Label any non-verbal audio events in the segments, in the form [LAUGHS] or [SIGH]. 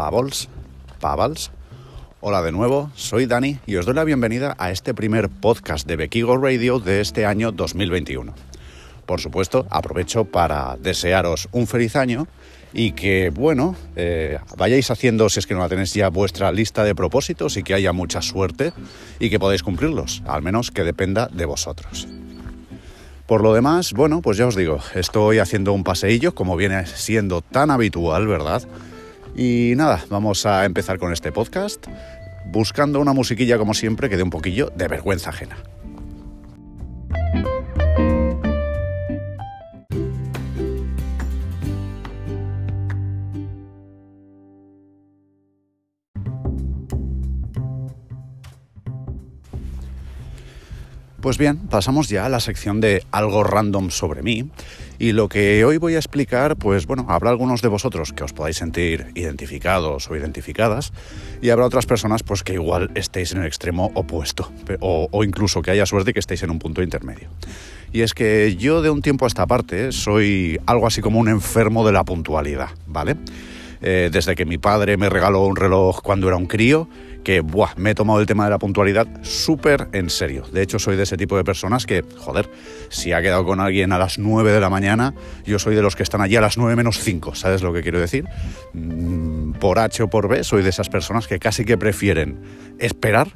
Pavels, Pavals. Hola de nuevo, soy Dani y os doy la bienvenida a este primer podcast de Bequigo Radio de este año 2021. Por supuesto, aprovecho para desearos un feliz año y que, bueno, eh, vayáis haciendo, si es que no la tenéis ya, vuestra lista de propósitos y que haya mucha suerte y que podáis cumplirlos, al menos que dependa de vosotros. Por lo demás, bueno, pues ya os digo, estoy haciendo un paseillo, como viene siendo tan habitual, ¿verdad? Y nada, vamos a empezar con este podcast, buscando una musiquilla como siempre que dé un poquillo de vergüenza ajena. Pues bien, pasamos ya a la sección de algo random sobre mí y lo que hoy voy a explicar, pues bueno, habrá algunos de vosotros que os podáis sentir identificados o identificadas y habrá otras personas pues que igual estéis en el extremo opuesto o, incluso que haya suerte que estéis en un punto intermedio. Y es que yo de un tiempo a esta parte soy algo así como un enfermo de la puntualidad, ¿vale? Eh, desde que mi padre me regaló un reloj cuando era un crío, que me he tomado el tema de la puntualidad súper en serio. De hecho, soy de ese tipo de personas que, joder, si ha quedado con alguien a las 9 de la mañana, yo soy de los que están allí a las 9 menos 5, ¿sabes lo que quiero decir? Mm, por H o por B, soy de esas personas que casi que prefieren esperar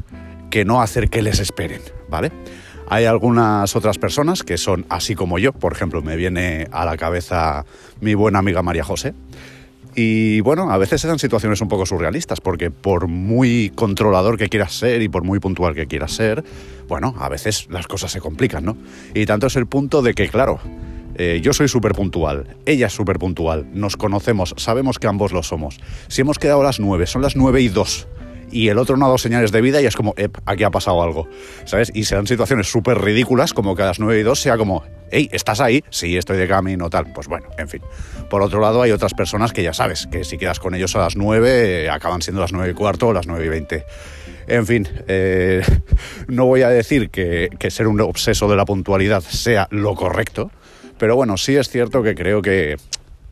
que no hacer que les esperen, ¿vale? Hay algunas otras personas que son así como yo, por ejemplo, me viene a la cabeza mi buena amiga María José, y bueno, a veces eran situaciones un poco surrealistas, porque por muy controlador que quieras ser y por muy puntual que quieras ser, bueno, a veces las cosas se complican, ¿no? Y tanto es el punto de que, claro, eh, yo soy súper puntual, ella es súper puntual, nos conocemos, sabemos que ambos lo somos. Si hemos quedado a las nueve, son las nueve y dos y el otro no ha dado señales de vida y es como, ep, aquí ha pasado algo, ¿sabes? Y se dan situaciones súper ridículas como que a las 9 y 2 sea como, hey, ¿estás ahí? Sí, estoy de camino, tal. Pues bueno, en fin. Por otro lado, hay otras personas que ya sabes, que si quedas con ellos a las 9, acaban siendo las 9 y cuarto o las 9 y 20. En fin, eh, [LAUGHS] no voy a decir que, que ser un obseso de la puntualidad sea lo correcto, pero bueno, sí es cierto que creo que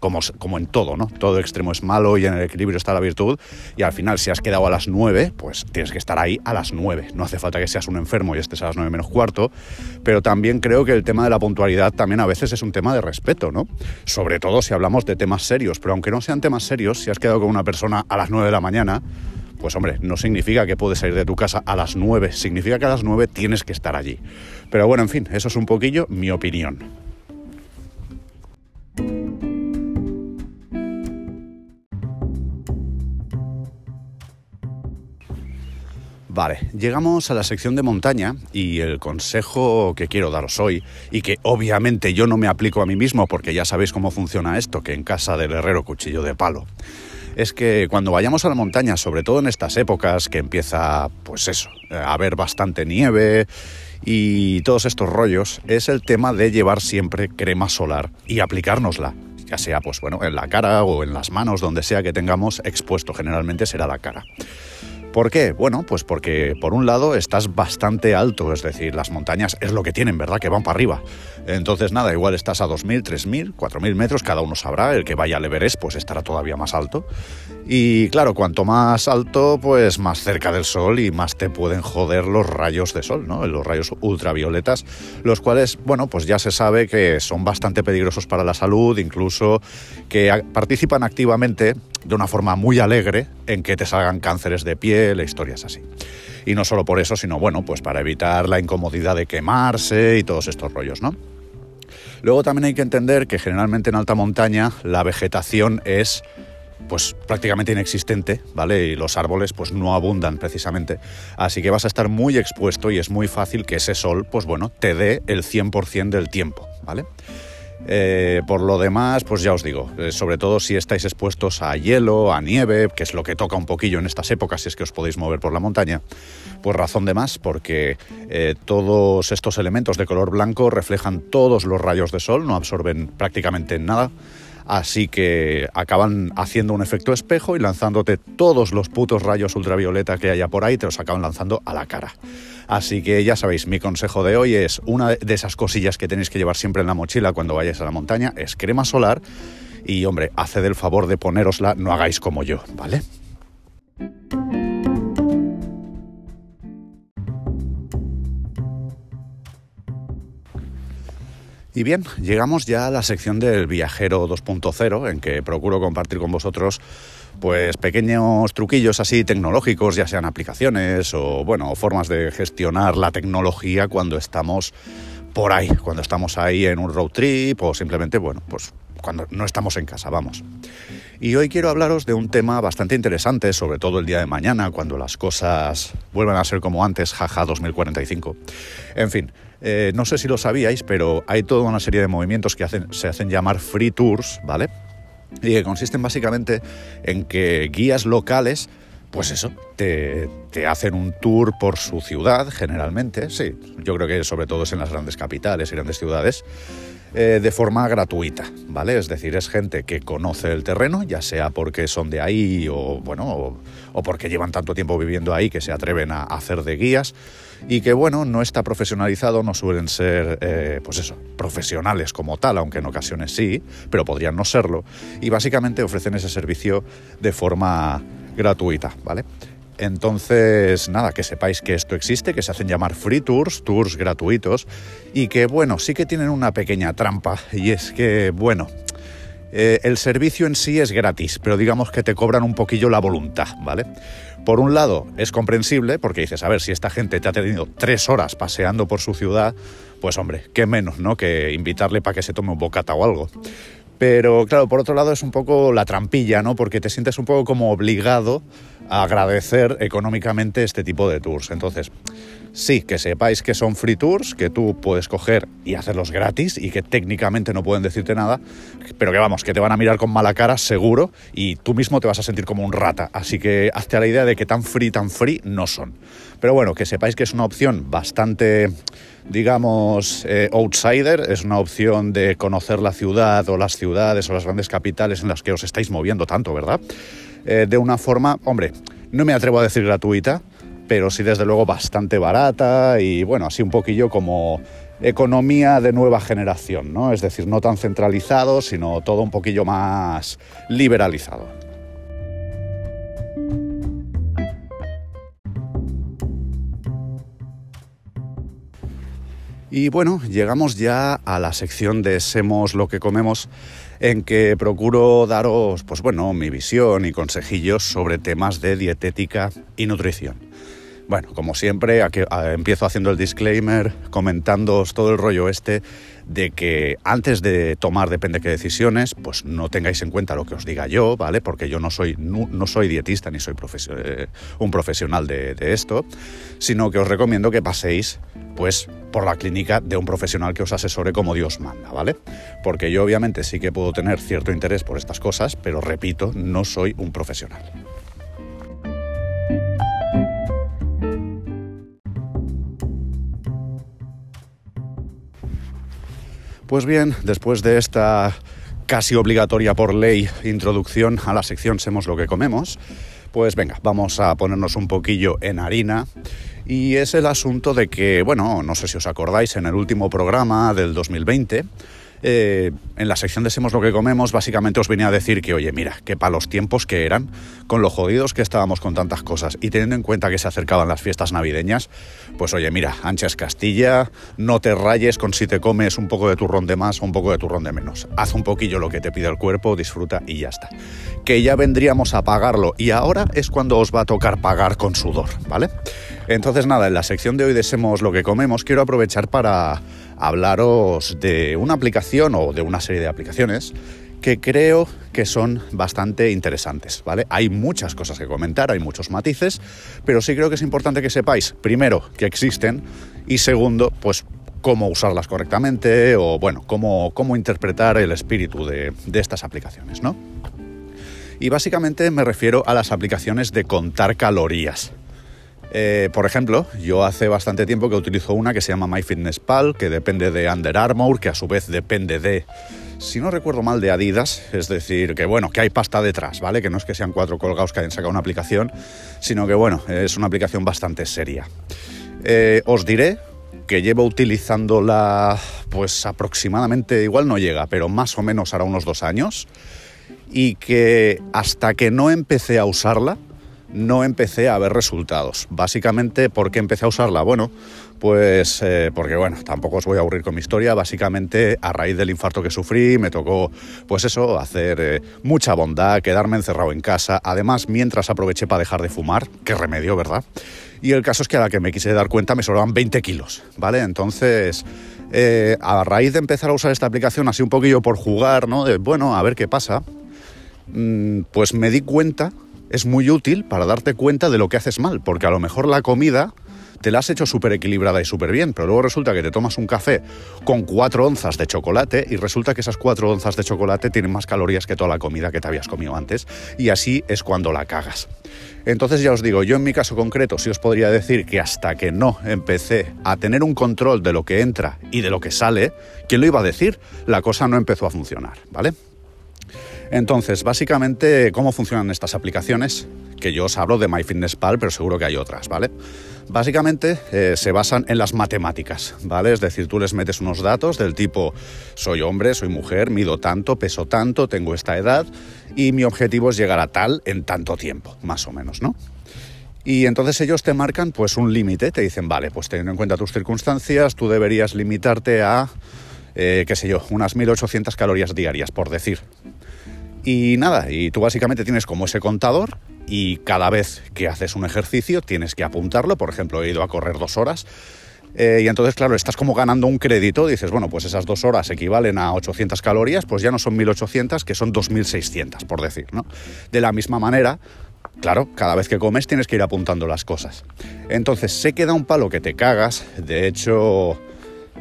como, en todo, ¿no? Todo extremo es malo y en el equilibrio está la virtud. Y al final, si has quedado a las 9, pues tienes que estar ahí a las 9. No hace falta que seas un enfermo y estés a las 9 menos cuarto. Pero también creo que el tema de la puntualidad también a veces es un tema de respeto, ¿no? Sobre todo si hablamos de temas serios. Pero aunque no sean temas serios, si has quedado con una persona a las 9 de la mañana, pues hombre, no significa que puedes salir de tu casa a las 9, significa que a las 9 tienes que estar allí. Pero bueno, en fin, eso es un poquillo mi opinión. Vale, llegamos a la sección de montaña y el consejo que quiero daros hoy, y que obviamente yo no me aplico a mí mismo porque ya sabéis cómo funciona esto, que en casa del herrero cuchillo de palo, es que cuando vayamos a la montaña, sobre todo en estas épocas que empieza, pues eso, a haber bastante nieve y todos estos rollos, es el tema de llevar siempre crema solar y aplicárnosla. Ya sea pues bueno en la cara o en las manos donde sea que tengamos expuesto generalmente será la cara ¿Por qué? Bueno, pues porque por un lado estás bastante alto, es decir, las montañas es lo que tienen, ¿verdad? Que van para arriba. Entonces, nada, igual estás a 2.000, 3.000, 4.000 metros, cada uno sabrá, el que vaya al Everest pues estará todavía más alto. Y claro, cuanto más alto, pues más cerca del sol y más te pueden joder los rayos de sol, ¿no? Los rayos ultravioletas, los cuales, bueno, pues ya se sabe que son bastante peligrosos para la salud, incluso que participan activamente de una forma muy alegre en que te salgan cánceres de piel e historias así. Y no solo por eso, sino bueno, pues para evitar la incomodidad de quemarse y todos estos rollos, ¿no? Luego también hay que entender que generalmente en alta montaña la vegetación es pues prácticamente inexistente, ¿vale? Y los árboles pues no abundan precisamente. Así que vas a estar muy expuesto y es muy fácil que ese sol, pues bueno, te dé el 100% del tiempo, ¿vale? Eh, por lo demás, pues ya os digo, eh, sobre todo si estáis expuestos a hielo, a nieve, que es lo que toca un poquillo en estas épocas, si es que os podéis mover por la montaña, pues razón de más, porque eh, todos estos elementos de color blanco reflejan todos los rayos de sol, no absorben prácticamente nada. Así que acaban haciendo un efecto espejo y lanzándote todos los putos rayos ultravioleta que haya por ahí, te los acaban lanzando a la cara. Así que ya sabéis, mi consejo de hoy es una de esas cosillas que tenéis que llevar siempre en la mochila cuando vayáis a la montaña, es crema solar y hombre, haced el favor de ponerosla, no hagáis como yo, ¿vale? Y bien, llegamos ya a la sección del viajero 2.0 en que procuro compartir con vosotros pues pequeños truquillos así tecnológicos, ya sean aplicaciones o bueno, formas de gestionar la tecnología cuando estamos por ahí, cuando estamos ahí en un road trip o simplemente, bueno, pues cuando no estamos en casa, vamos. Y hoy quiero hablaros de un tema bastante interesante, sobre todo el día de mañana, cuando las cosas vuelvan a ser como antes, jaja 2045. En fin, eh, no sé si lo sabíais, pero hay toda una serie de movimientos que se hacen llamar free tours, ¿vale? Y que consisten básicamente en que guías locales pues eso, te, hacen un tour por su ciudad, generalmente, sí, yo creo que sobre todo es en las grandes capitales y grandes ciudades, eh, de forma gratuita, ¿vale? Es decir, es gente que conoce el terreno, ya sea porque son de ahí o, bueno, o, porque llevan tanto tiempo viviendo ahí que se atreven a hacer de guías y que, bueno, no está profesionalizado, no suelen ser, eh, pues eso, profesionales como tal, aunque en ocasiones sí, pero podrían no serlo, y básicamente ofrecen ese servicio de forma gratuita, ¿vale? Entonces, nada, que sepáis que esto existe, que se hacen llamar free tours, tours gratuitos, y que, bueno, sí que tienen una pequeña trampa, y es que, bueno, eh, el servicio en sí es gratis, pero digamos que te cobran un poquillo la voluntad, ¿vale? Por un lado, es comprensible, porque dices, a ver, si esta gente te ha tenido tres horas paseando por su ciudad, pues hombre, qué menos, ¿no? Que invitarle para que se tome un bocata o algo. Pero claro, por otro lado es un poco la trampilla, ¿no? Porque te sientes un poco como obligado a agradecer económicamente este tipo de tours. Entonces, sí, que sepáis que son free tours, que tú puedes coger y hacerlos gratis y que técnicamente no pueden decirte nada, pero que vamos, que te van a mirar con mala cara seguro y tú mismo te vas a sentir como un rata. Así que hazte a la idea de que tan free, tan free no son. Pero bueno, que sepáis que es una opción bastante digamos, eh, outsider, es una opción de conocer la ciudad o las ciudades o las grandes capitales en las que os estáis moviendo tanto, ¿verdad? Eh, de una forma, hombre, no me atrevo a decir gratuita, pero sí desde luego bastante barata y bueno, así un poquillo como economía de nueva generación, ¿no? Es decir, no tan centralizado, sino todo un poquillo más liberalizado. Y bueno, llegamos ya a la sección de Semos lo que comemos, en que procuro daros, pues bueno, mi visión y consejillos sobre temas de dietética y nutrición. Bueno, como siempre, aquí, empiezo haciendo el disclaimer, comentándoos todo el rollo este de que antes de tomar depende qué decisiones, pues no tengáis en cuenta lo que os diga yo, ¿vale? Porque yo no soy, no, soy dietista ni soy eh, un profesional de, esto, sino que os recomiendo que paséis pues por la clínica de un profesional que os asesore como Dios manda, ¿vale? Porque yo obviamente sí que puedo tener cierto interés por estas cosas, pero repito, no soy un profesional. Pues bien, después de esta casi obligatoria por ley introducción a la sección Semos lo que comemos, pues venga, vamos a ponernos un poquillo en harina. Y es el asunto de que, bueno, no sé si os acordáis, en el último programa del 2020 eh, en la sección de Semos lo que comemos, básicamente os venía a decir que, oye, mira, que para los tiempos que eran, con lo jodidos que estábamos con tantas cosas y teniendo en cuenta que se acercaban las fiestas navideñas, pues oye, mira, anchas Castilla, no te rayes con si te comes un poco de turrón de más o un poco de turrón de menos. Haz un poquillo lo que te pide el cuerpo, disfruta y ya está. Que ya vendríamos a pagarlo y ahora es cuando os va a tocar pagar con sudor, ¿vale? Entonces nada, en la sección de hoy de Semos lo que comemos, quiero aprovechar para hablaros de una aplicación o de una serie de aplicaciones que creo que son bastante interesantes, ¿vale? Hay muchas cosas que comentar, hay muchos matices, pero sí creo que es importante que sepáis, primero, que existen y segundo, pues cómo usarlas correctamente o, bueno, cómo, cómo interpretar el espíritu de, de estas aplicaciones, ¿no? Y básicamente me refiero a las aplicaciones de contar calorías. Eh, por ejemplo, yo hace bastante tiempo que utilizo una que se llama MyFitnessPal, que depende de Under Armour, que a su vez depende de, si no recuerdo mal, de Adidas. Es decir, que bueno, que hay pasta detrás, ¿vale? Que no es que sean cuatro colgados que hayan sacado una aplicación, sino que bueno, es una aplicación bastante seria. Eh, os diré que llevo utilizándola, pues aproximadamente, igual no llega, pero más o menos hará unos dos años, y que hasta que no empecé a usarla, no empecé a ver resultados. Básicamente, ¿por qué empecé a usarla? Bueno, pues eh, porque bueno, tampoco os voy a aburrir con mi historia. Básicamente, a raíz del infarto que sufrí, me tocó, pues eso, hacer eh, mucha bondad, quedarme encerrado en casa. Además, mientras aproveché para dejar de fumar, qué remedio, ¿verdad? Y el caso es que a la que me quise dar cuenta me sobraban 20 kilos, ¿vale? Entonces, eh, a raíz de empezar a usar esta aplicación, así un poquillo por jugar, ¿no? De, bueno, a ver qué pasa, pues me di cuenta es muy útil para darte cuenta de lo que haces mal, porque a lo mejor la comida te la has hecho súper equilibrada y súper bien, pero luego resulta que te tomas un café con cuatro onzas de chocolate y resulta que esas cuatro onzas de chocolate tienen más calorías que toda la comida que te habías comido antes y así es cuando la cagas. Entonces ya os digo, yo en mi caso concreto sí os podría decir que hasta que no empecé a tener un control de lo que entra y de lo que sale, ¿quién lo iba a decir? La cosa no empezó a funcionar, ¿vale? Entonces, básicamente, ¿cómo funcionan estas aplicaciones? Que yo os hablo de MyFitnessPal, pero seguro que hay otras, ¿vale? Básicamente eh, se basan en las matemáticas, ¿vale? Es decir, tú les metes unos datos del tipo soy hombre, soy mujer, mido tanto, peso tanto, tengo esta edad y mi objetivo es llegar a tal en tanto tiempo, más o menos, ¿no? Y entonces ellos te marcan pues un límite, te dicen, vale, pues teniendo en cuenta tus circunstancias, tú deberías limitarte a, eh, qué sé yo, unas 1800 calorías diarias, por decir, y nada, y tú básicamente tienes como ese contador y cada vez que haces un ejercicio tienes que apuntarlo. Por ejemplo, he ido a correr dos horas. Eh, y entonces, claro, estás como ganando un crédito, dices, bueno, pues esas dos horas equivalen a 800 calorías, pues ya no son 1800, que son 2600, por decir, ¿no? De la misma manera, claro, cada vez que comes tienes que ir apuntando las cosas. Entonces, se queda un palo que te cagas, de hecho,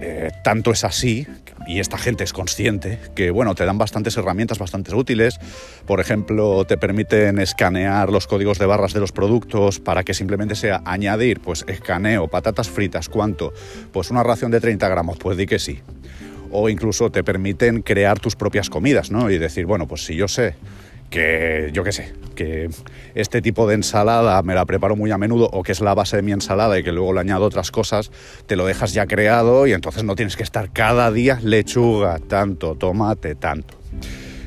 eh, tanto es así y esta gente es consciente que, bueno, te dan bastantes herramientas bastante útiles. Por ejemplo, te permiten escanear los códigos de barras de los productos para que simplemente sea añadir, pues escaneo, patatas fritas, ¿cuánto? Pues una ración de 30 gramos, pues di que sí. O incluso te permiten crear tus propias comidas, ¿no? Y decir, bueno, pues si yo sé que yo qué sé, que este tipo de ensalada me la preparo muy a menudo o que es la base de mi ensalada y que luego le añado otras cosas, te lo dejas ya creado y entonces no tienes que estar cada día lechuga, tanto, tomate, tanto.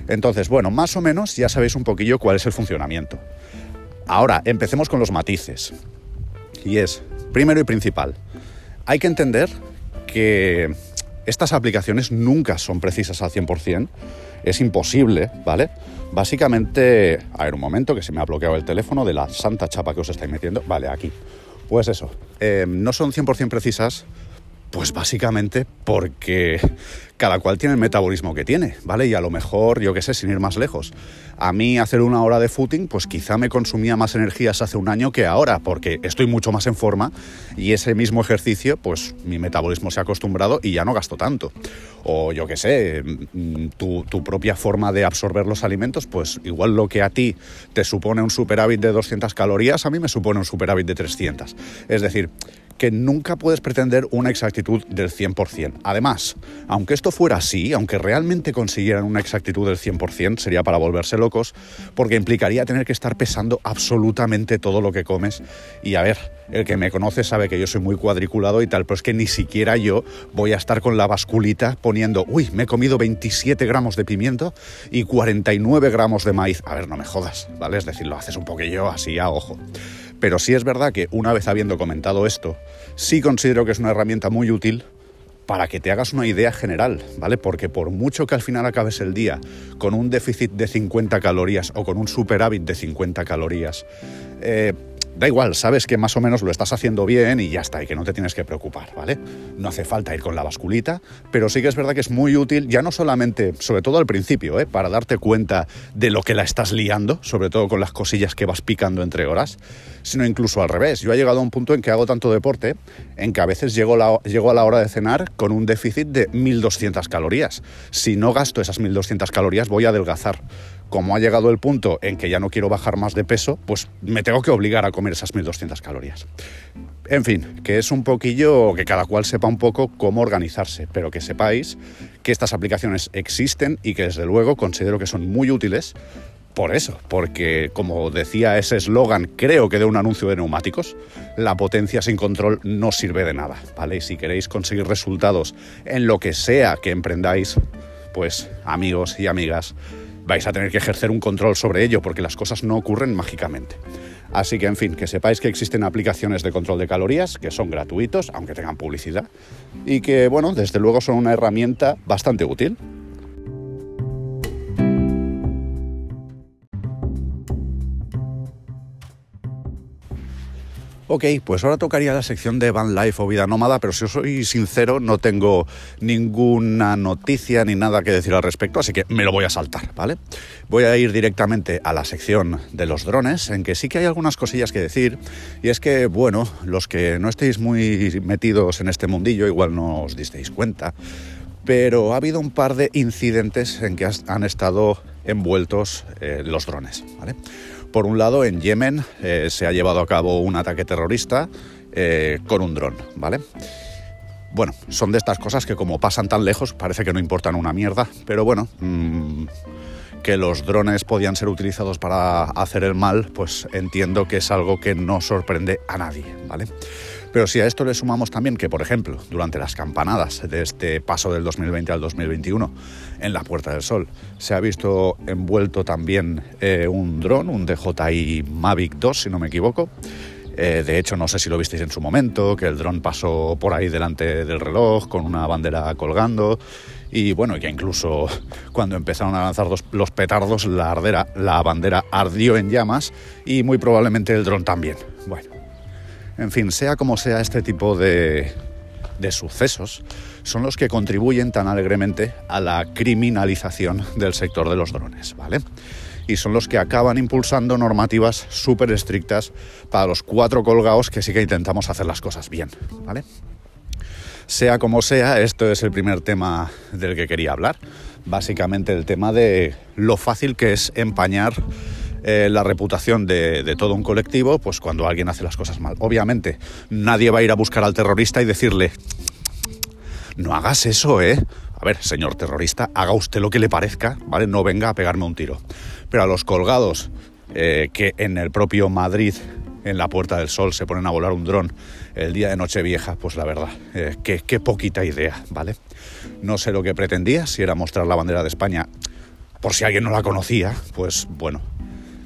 Entonces, bueno, más o menos ya sabéis un poquillo cuál es el funcionamiento. Ahora, empecemos con los matices. Y es, primero y principal, hay que entender que estas aplicaciones nunca son precisas al 100%, es imposible, ¿vale? Básicamente, a ver un momento que se me ha bloqueado el teléfono de la santa chapa que os estáis metiendo. Vale, aquí. Pues eso, eh, no son 100% precisas, pues básicamente porque cada cual tiene el metabolismo que tiene, ¿vale? Y a lo mejor, yo qué sé, sin ir más lejos. A mí hacer una hora de footing, pues quizá me consumía más energías hace un año que ahora, porque estoy mucho más en forma y ese mismo ejercicio, pues mi metabolismo se ha acostumbrado y ya no gasto tanto. O yo qué sé, mm, tu, tu propia forma de absorber los alimentos, pues igual lo que a ti te supone un superávit de 200 calorías, a mí me supone un superávit de 300. Es decir, que nunca puedes pretender una exactitud del 100%. Además, aunque esto fuera así, aunque realmente consiguieran una exactitud del 100%, sería para volverse locos, porque implicaría tener que estar pesando absolutamente todo lo que comes. Y a ver, el que me conoce sabe que yo soy muy cuadriculado y tal, pero es que ni siquiera yo voy a estar con la basculita poniendo, uy, me he comido 27 gramos de pimiento y 49 gramos de maíz. A ver, no me jodas, ¿vale? Es decir, lo haces un poquillo así a ojo. Pero sí es verdad que una vez habiendo comentado esto, sí considero que es una herramienta muy útil para que te hagas una idea general, ¿vale? Porque por mucho que al final acabes el día con un déficit de 50 calorías o con un superávit de 50 calorías, eh, da igual, sabes que más o menos lo estás haciendo bien y ya está, y que no te tienes que preocupar, ¿vale? No hace falta ir con la basculita, pero sí que es verdad que es muy útil, ya no solamente, sobre todo al principio, ¿eh? para darte cuenta de lo que la estás liando, sobre todo con las cosillas que vas picando entre horas, sino incluso al revés. Yo he llegado a un punto en que hago tanto deporte, en que a veces llego, llego a la hora de cenar con un déficit de 1200 calorías. Si no gasto esas 1200 calorías, voy a adelgazar como ha llegado el punto en que ya no quiero bajar más de peso, pues me tengo que obligar a comer esas 1200 calorías. En fin, que es un poquillo que cada cual sepa un poco cómo organizarse, pero que sepáis que estas aplicaciones existen y que desde luego considero que son muy útiles por eso, porque como decía ese eslogan, creo que de un anuncio de neumáticos, la potencia sin control no sirve de nada, ¿vale? Y si queréis conseguir resultados en lo que sea que emprendáis, pues amigos y amigas, vais a tener que ejercer un control sobre ello porque las cosas no ocurren mágicamente. Así que, en fin, que sepáis que existen aplicaciones de control de calorías que son gratuitos, aunque tengan publicidad, y que, bueno, desde luego son una herramienta bastante útil. Ok, pues ahora tocaría la sección de Van Life o Vida Nómada, pero si os soy sincero, no tengo ninguna noticia ni nada que decir al respecto, así que me lo voy a saltar, ¿vale? Voy a ir directamente a la sección de los drones, en que sí que hay algunas cosillas que decir, y es que, bueno, los que no estéis muy metidos en este mundillo, igual no os disteis cuenta, pero ha habido un par de incidentes en que han estado envueltos eh, los drones, ¿vale? Por un lado, en Yemen eh, se ha llevado a cabo un ataque terrorista eh, con un dron, ¿vale? Bueno, son de estas cosas que como pasan tan lejos parece que no importan una mierda, pero bueno, mm, que los drones podían ser utilizados para hacer el mal, pues entiendo que es algo que no sorprende a nadie, ¿vale? Pero si a esto le sumamos también que, por ejemplo, durante las campanadas de este paso del 2020 al 2021 en la Puerta del Sol, se ha visto envuelto también eh, un dron, un DJI Mavic 2, si no me equivoco. Eh, de hecho, no sé si lo visteis en su momento, que el dron pasó por ahí delante del reloj con una bandera colgando. Y bueno, que incluso cuando empezaron a lanzar los petardos, la, la bandera ardió en llamas y muy probablemente el dron también. Bueno, en fin, sea como sea este tipo de, sucesos, son los que contribuyen tan alegremente a la criminalización del sector de los drones, ¿vale? Y son los que acaban impulsando normativas súper estrictas para los cuatro colgados que sí que intentamos hacer las cosas bien, ¿vale? Sea como sea, esto es el primer tema del que quería hablar. Básicamente el tema de lo fácil que es empañar eh, la reputación de, todo un colectivo, pues cuando alguien hace las cosas mal. Obviamente, nadie va a ir a buscar al terrorista y decirle, no hagas eso, ¿eh? A ver, señor terrorista, haga usted lo que le parezca, ¿vale? No venga a pegarme un tiro. Pero a los colgados eh, que en el propio Madrid, en la Puerta del Sol, se ponen a volar un dron el día de Nochevieja, pues la verdad, eh, qué, qué poquita idea, ¿vale? No sé lo que pretendía, si era mostrar la bandera de España, por si alguien no la conocía, pues bueno,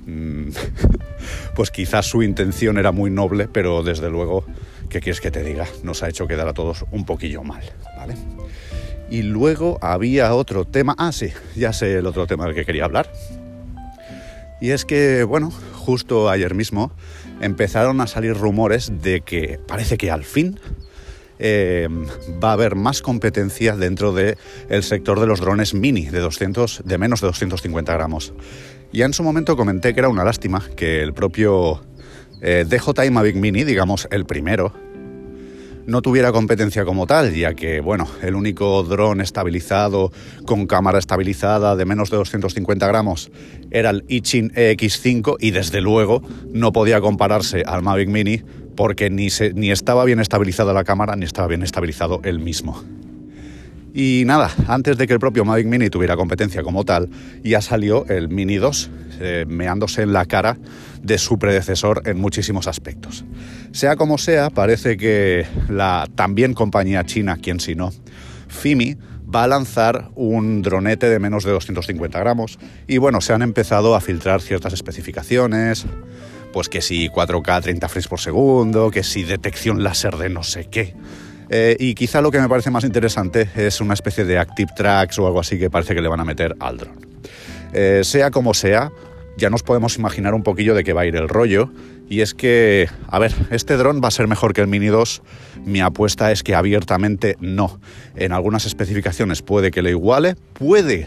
[LAUGHS] pues quizás su intención era muy noble, pero desde luego, ¿qué quieres que te diga? Nos ha hecho quedar a todos un poquillo mal, ¿vale? Y luego había otro tema, ah sí, ya sé el otro tema del que quería hablar. Y es que, bueno, justo ayer mismo empezaron a salir rumores de que parece que al fin eh, va a haber más competencia dentro del el sector de los drones mini de 200, de menos de 250 gramos. Ya en su momento comenté que era una lástima que el propio eh, DJI Mavic Mini, digamos el primero, no tuviera competencia como tal, ya que, bueno, el único dron estabilizado con cámara estabilizada de menos de 250 gramos era el Ichin EX5 y desde luego no podía compararse al Mavic Mini porque ni, ni estaba bien estabilizada la cámara ni estaba bien estabilizado el mismo. Y nada, antes de que el propio Mavic Mini tuviera competencia como tal, ya salió el Mini 2 eh, meándose en la cara de su predecesor en muchísimos aspectos. Sea como sea, parece que la también compañía china, quien si no, Fimi, va a lanzar un dronete de menos de 250 gramos y bueno, se han empezado a filtrar ciertas especificaciones, pues que si 4K 30 frames por segundo, que si detección láser de no sé qué. Eh, y quizá lo que me parece más interesante es una especie de Active Tracks o algo así que parece que le van a meter al dron. Eh, sea como sea, ya nos podemos imaginar un poquillo de qué va a ir el rollo. Y es que, a ver, este dron va a ser mejor que el Mini 2. Mi apuesta es que abiertamente no. En algunas especificaciones puede que le iguale, puede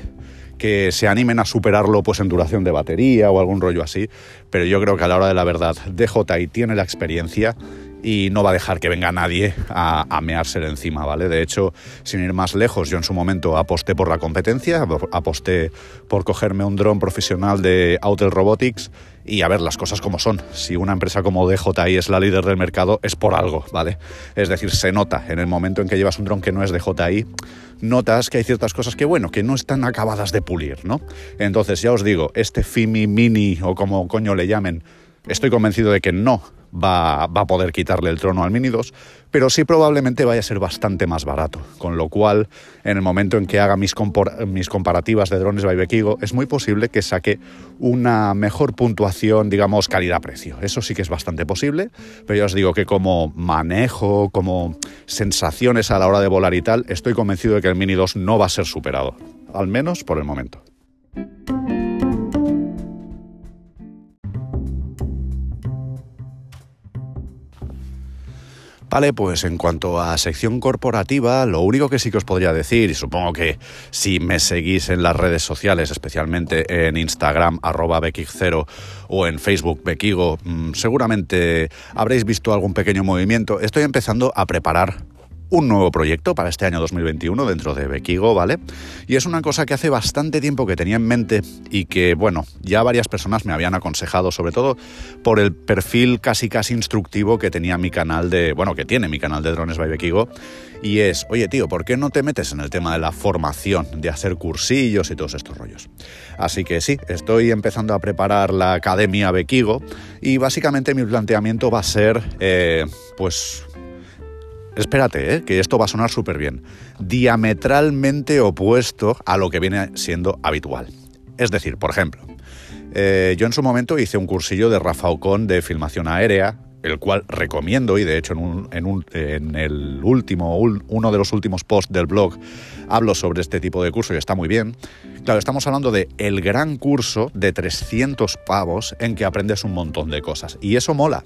que se animen a superarlo pues en duración de batería o algún rollo así, pero yo creo que a la hora de la verdad DJI tiene la experiencia y no va a dejar que venga nadie a, a encima, ¿vale? De hecho, sin ir más lejos, yo en su momento aposté por la competencia, aposté por cogerme un dron profesional de Autel Robotics y a ver las cosas como son. Si una empresa como DJI es la líder del mercado, es por algo, ¿vale? Es decir, se nota en el momento en que llevas un dron que no es DJI, notas que hay ciertas cosas que, bueno, que no están acabadas de pulir, ¿no? Entonces, ya os digo, este Fimi Mini o como coño le llamen, estoy convencido de que no va, va a poder quitarle el trono al Mini 2, pero sí probablemente vaya a ser bastante más barato, con lo cual en el momento en que haga mis, comparativas de drones by es muy posible que saque una mejor puntuación, digamos, calidad-precio. Eso sí que es bastante posible, pero ya os digo que como manejo, como sensaciones a la hora de volar y tal, estoy convencido de que el Mini 2 no va a ser superado, al menos por el momento. Vale, pues en cuanto a sección corporativa, lo único que sí que os podría decir, y supongo que si me seguís en las redes sociales, especialmente en Instagram, arroba Bekig0 o en Facebook Bekigo, mm, seguramente habréis visto algún pequeño movimiento. Estoy empezando a preparar un nuevo proyecto para este año 2021 dentro de Bekigo, ¿vale? Y es una cosa que hace bastante tiempo que tenía en mente y que, bueno, ya varias personas me habían aconsejado, sobre todo por el perfil casi casi instructivo que tenía mi canal de, bueno, que tiene mi canal de Drones by Bekigo, y es, oye tío, ¿por qué no te metes en el tema de la formación, de hacer cursillos y todos estos rollos? Así que sí, estoy empezando a preparar la Academia Bekigo y básicamente mi planteamiento va a ser, eh, pues espérate, ¿eh? que esto va a sonar súper bien, diametralmente opuesto a lo que viene siendo habitual. Es decir, por ejemplo, eh, yo en su momento hice un cursillo de Rafa Ocon de filmación aérea, el cual recomiendo y de hecho en, el último, uno de los últimos posts del blog hablo sobre este tipo de curso y está muy bien. Claro, estamos hablando de el gran curso de 300 pavos en que aprendes un montón de cosas y eso mola,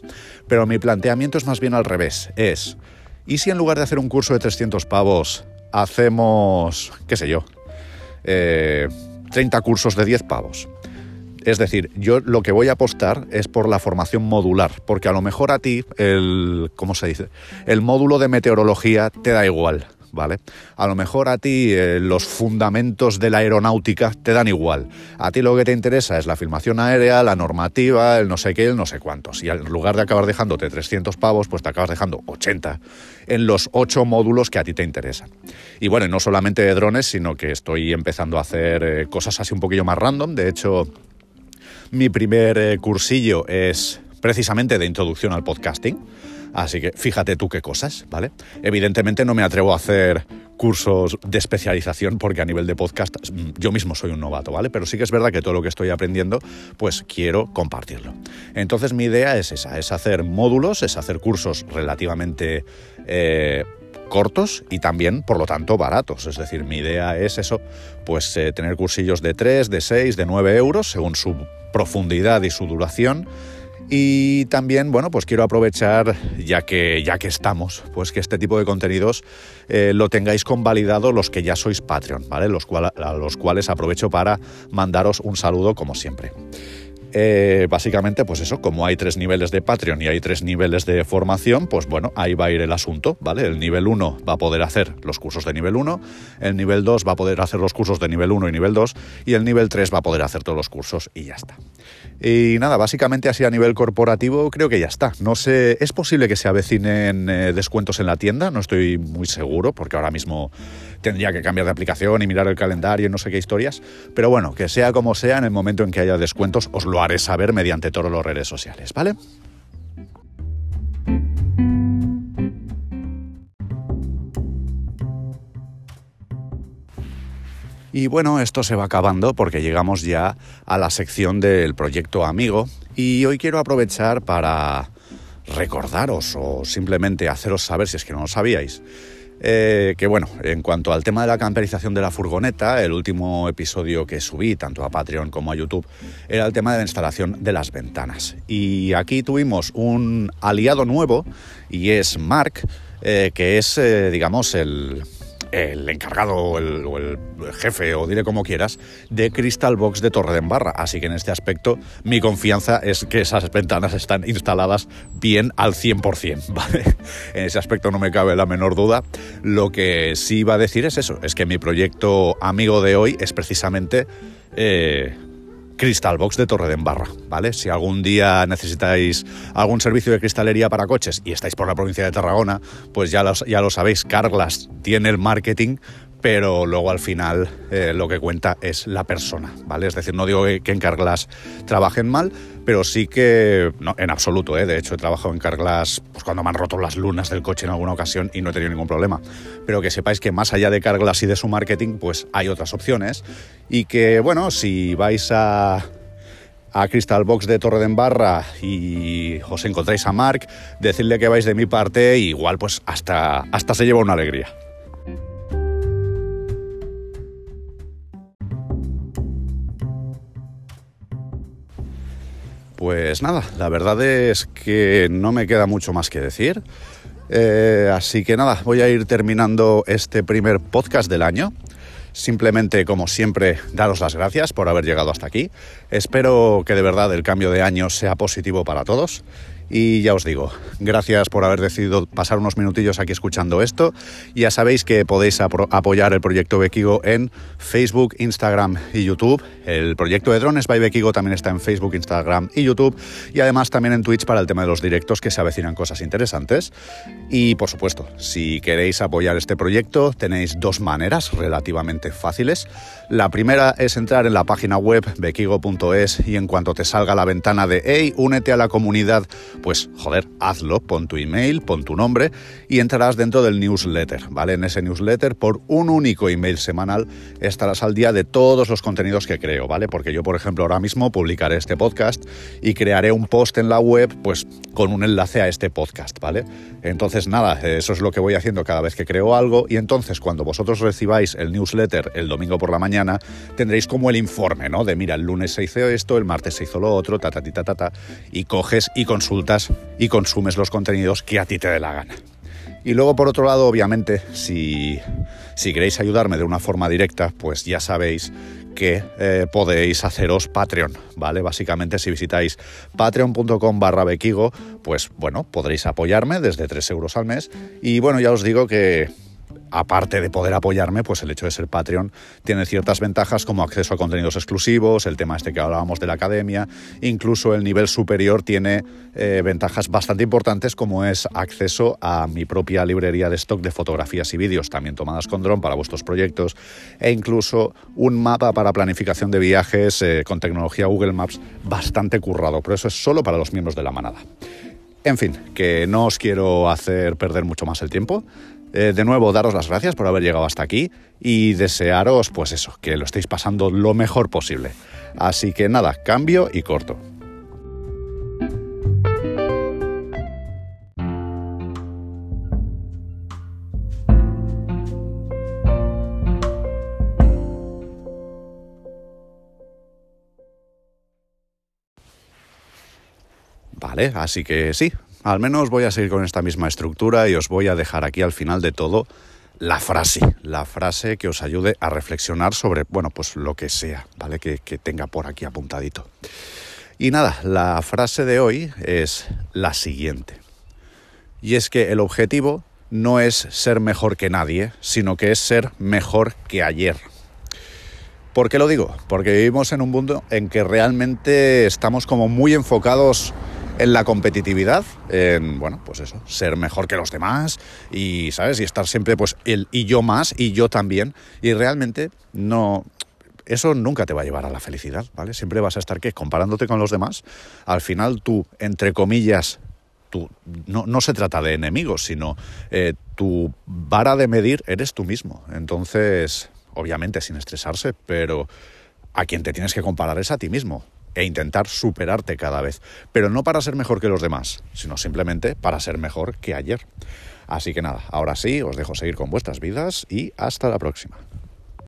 pero mi planteamiento es más bien al revés, es ¿Y si en lugar de hacer un curso de 300 pavos, hacemos, qué sé yo, 30 eh, cursos de 10 pavos? Es decir, yo lo que voy a apostar es por la formación modular, porque a lo mejor a ti el, ¿cómo se dice? El módulo de meteorología te da igual. ¿Vale? A lo mejor a ti eh, los fundamentos de la aeronáutica te dan igual. A ti lo que te interesa es la filmación aérea, la normativa, el no sé qué, el no sé cuántos. Y en lugar de acabar dejándote 300 pavos, pues te acabas dejando 80 en los 8 módulos que a ti te interesan. Y bueno, no solamente de drones, sino que estoy empezando a hacer eh, cosas así un poquillo más random. De hecho, mi primer eh, cursillo es precisamente de introducción al podcasting. Así que fíjate tú qué cosas, ¿vale? Evidentemente no me atrevo a hacer cursos de especialización porque a nivel de podcast mm, yo mismo soy un novato, ¿vale? Pero sí que es verdad que todo lo que estoy aprendiendo, pues quiero compartirlo. Entonces mi idea es esa, es hacer módulos, es hacer cursos relativamente... Eh, cortos y también, por lo tanto, baratos. Es decir, mi idea es eso, pues eh, tener cursillos de 3, de 6, de 9 euros, según su profundidad y su duración, y también, bueno, pues quiero aprovechar, ya que, ya que estamos, pues que este tipo de contenidos eh, lo tengáis convalidado los que ya sois Patreon, ¿vale? Los a los cuales aprovecho para mandaros un saludo como siempre. Eh, básicamente, pues eso, como hay tres niveles de Patreon y hay tres niveles de formación, pues bueno, ahí va a ir el asunto, ¿vale? El nivel 1 va a poder hacer los cursos de nivel 1, el nivel 2 va a poder hacer los cursos de nivel 1 y nivel 2, y el nivel 3 va a poder hacer todos los cursos y ya está. Y nada, básicamente así a nivel corporativo creo que ya está. No sé, es posible que se avecinen eh, descuentos en la tienda, no estoy muy seguro, porque ahora mismo tendría que cambiar de aplicación y mirar el calendario y no sé qué historias. Pero bueno, que sea como sea, en el momento en que haya descuentos, os lo haré saber mediante todas las redes sociales, ¿vale? Y bueno, esto se va acabando porque llegamos ya a la sección del proyecto Amigo y hoy quiero aprovechar para recordaros o simplemente haceros saber si es que no lo sabíais eh, que bueno, en cuanto al tema de la camperización de la furgoneta, el último episodio que subí, tanto a Patreon como a YouTube, era el tema de la instalación de las ventanas. Y aquí tuvimos un aliado nuevo, y es Mark, eh, que es, eh, digamos, el, el encargado o el, jefe, o dile como quieras, de Crystal Box de Torre Torredembarra. Así que en este aspecto mi confianza es que esas ventanas están instaladas bien al 100%, [LAUGHS] ¿vale? En ese aspecto no me cabe la menor duda. Lo que sí iba a decir es eso, es que mi proyecto amigo de hoy es precisamente... Eh, Crystal Box de Torre de Embarra, ¿vale? Si algún día necesitáis algún servicio de cristalería para coches y estáis por la provincia de Tarragona, pues ya, ya lo sabéis, Carglass tiene el marketing pero luego al final eh, lo que cuenta es la persona, ¿vale? Es decir, no digo que en Carglass trabajen mal, pero sí que, no, en absoluto, ¿eh? de hecho he trabajado en Carglass pues, cuando me han roto las lunas del coche en alguna ocasión y no he tenido ningún problema. Pero que sepáis que más allá de Carglass y de su marketing, pues hay otras opciones y que, bueno, si vais a a Crystal Box de Torre de Embarra y os encontráis a Mark, decirle que vais de mi parte igual pues hasta, hasta se lleva una alegría. Pues nada, la verdad es que no me queda mucho más que decir. Eh, así que nada, voy a ir terminando este primer podcast del año. Simplemente, como siempre, daros las gracias por haber llegado hasta aquí. Espero que de verdad el cambio de año sea positivo para todos y ya os digo, gracias por haber decidido pasar unos minutillos aquí escuchando esto. Ya sabéis que podéis apoyar el proyecto Bequigo en Facebook, Instagram y YouTube. El proyecto de Drones by Bequigo también está en Facebook, Instagram y YouTube. Y además también en Twitch para el tema de los directos que se avecinan cosas interesantes. Y por supuesto, si queréis apoyar este proyecto, tenéis dos maneras relativamente fáciles. La primera es entrar en la página web bequigo.es y en cuanto te salga la ventana de hey, únete a la comunidad pues joder, hazlo, pon tu email, pon tu nombre y entrarás dentro del newsletter, ¿vale? En ese newsletter, por un único email semanal, estarás al día de todos los contenidos que creo, ¿vale? Porque yo, por ejemplo, ahora mismo publicaré este podcast y crearé un post en la web, pues con un enlace a este podcast, ¿vale? Entonces, nada, eso es lo que voy haciendo cada vez que creo algo y entonces cuando vosotros recibáis el newsletter el domingo por la tendréis como el informe, ¿no? De mira, el lunes se hizo esto, el martes se hizo lo otro, ta, ta, ta, ta, ta, y coges y consultas y consumes los contenidos que a ti te dé la gana. Y luego, por otro lado, obviamente, si, si queréis ayudarme de una forma directa, pues ya sabéis que eh, podéis haceros Patreon, ¿vale? Básicamente, si visitáis patreon.com barra bequigo, pues bueno, podréis apoyarme desde 3 euros al mes. Y bueno, ya os digo que aparte de poder apoyarme, pues el hecho de ser Patreon tiene ciertas ventajas como acceso a contenidos exclusivos, el tema este que hablábamos de la academia, incluso el nivel superior tiene eh, ventajas bastante importantes como es acceso a mi propia librería de stock de fotografías y vídeos también tomadas con dron para vuestros proyectos e incluso un mapa para planificación de viajes eh, con tecnología Google Maps bastante currado, pero eso es solo para los miembros de la manada. En fin, que no os quiero hacer perder mucho más el tiempo. Eh, de nuevo, daros las gracias por haber llegado hasta aquí y desearos, pues eso, que lo estéis pasando lo mejor posible. Así que nada, cambio y corto. Vale, así que sí, al menos voy a seguir con esta misma estructura y os voy a dejar aquí al final de todo la frase, la frase que os ayude a reflexionar sobre, bueno, pues lo que sea, ¿vale? Que, que tenga por aquí apuntadito. Y nada, la frase de hoy es la siguiente. Y es que el objetivo no es ser mejor que nadie, sino que es ser mejor que ayer. ¿Por qué lo digo? Porque vivimos en un mundo en que realmente estamos como muy enfocados en la competitividad, en, bueno, pues eso, ser mejor que los demás y, ¿sabes? Y estar siempre, pues, el y yo más y yo también. Y realmente no, eso nunca te va a llevar a la felicidad, ¿vale? Siempre vas a estar, ¿qué? Comparándote con los demás. Al final tú, entre comillas, tú, no, no se trata de enemigos, sino eh, tu vara de medir eres tú mismo. Entonces, obviamente sin estresarse, pero a quien te tienes que comparar es a ti mismo e intentar superarte cada vez. Pero no para ser mejor que los demás, sino simplemente para ser mejor que ayer. Así que nada, ahora sí, os dejo seguir con vuestras vidas y hasta la próxima.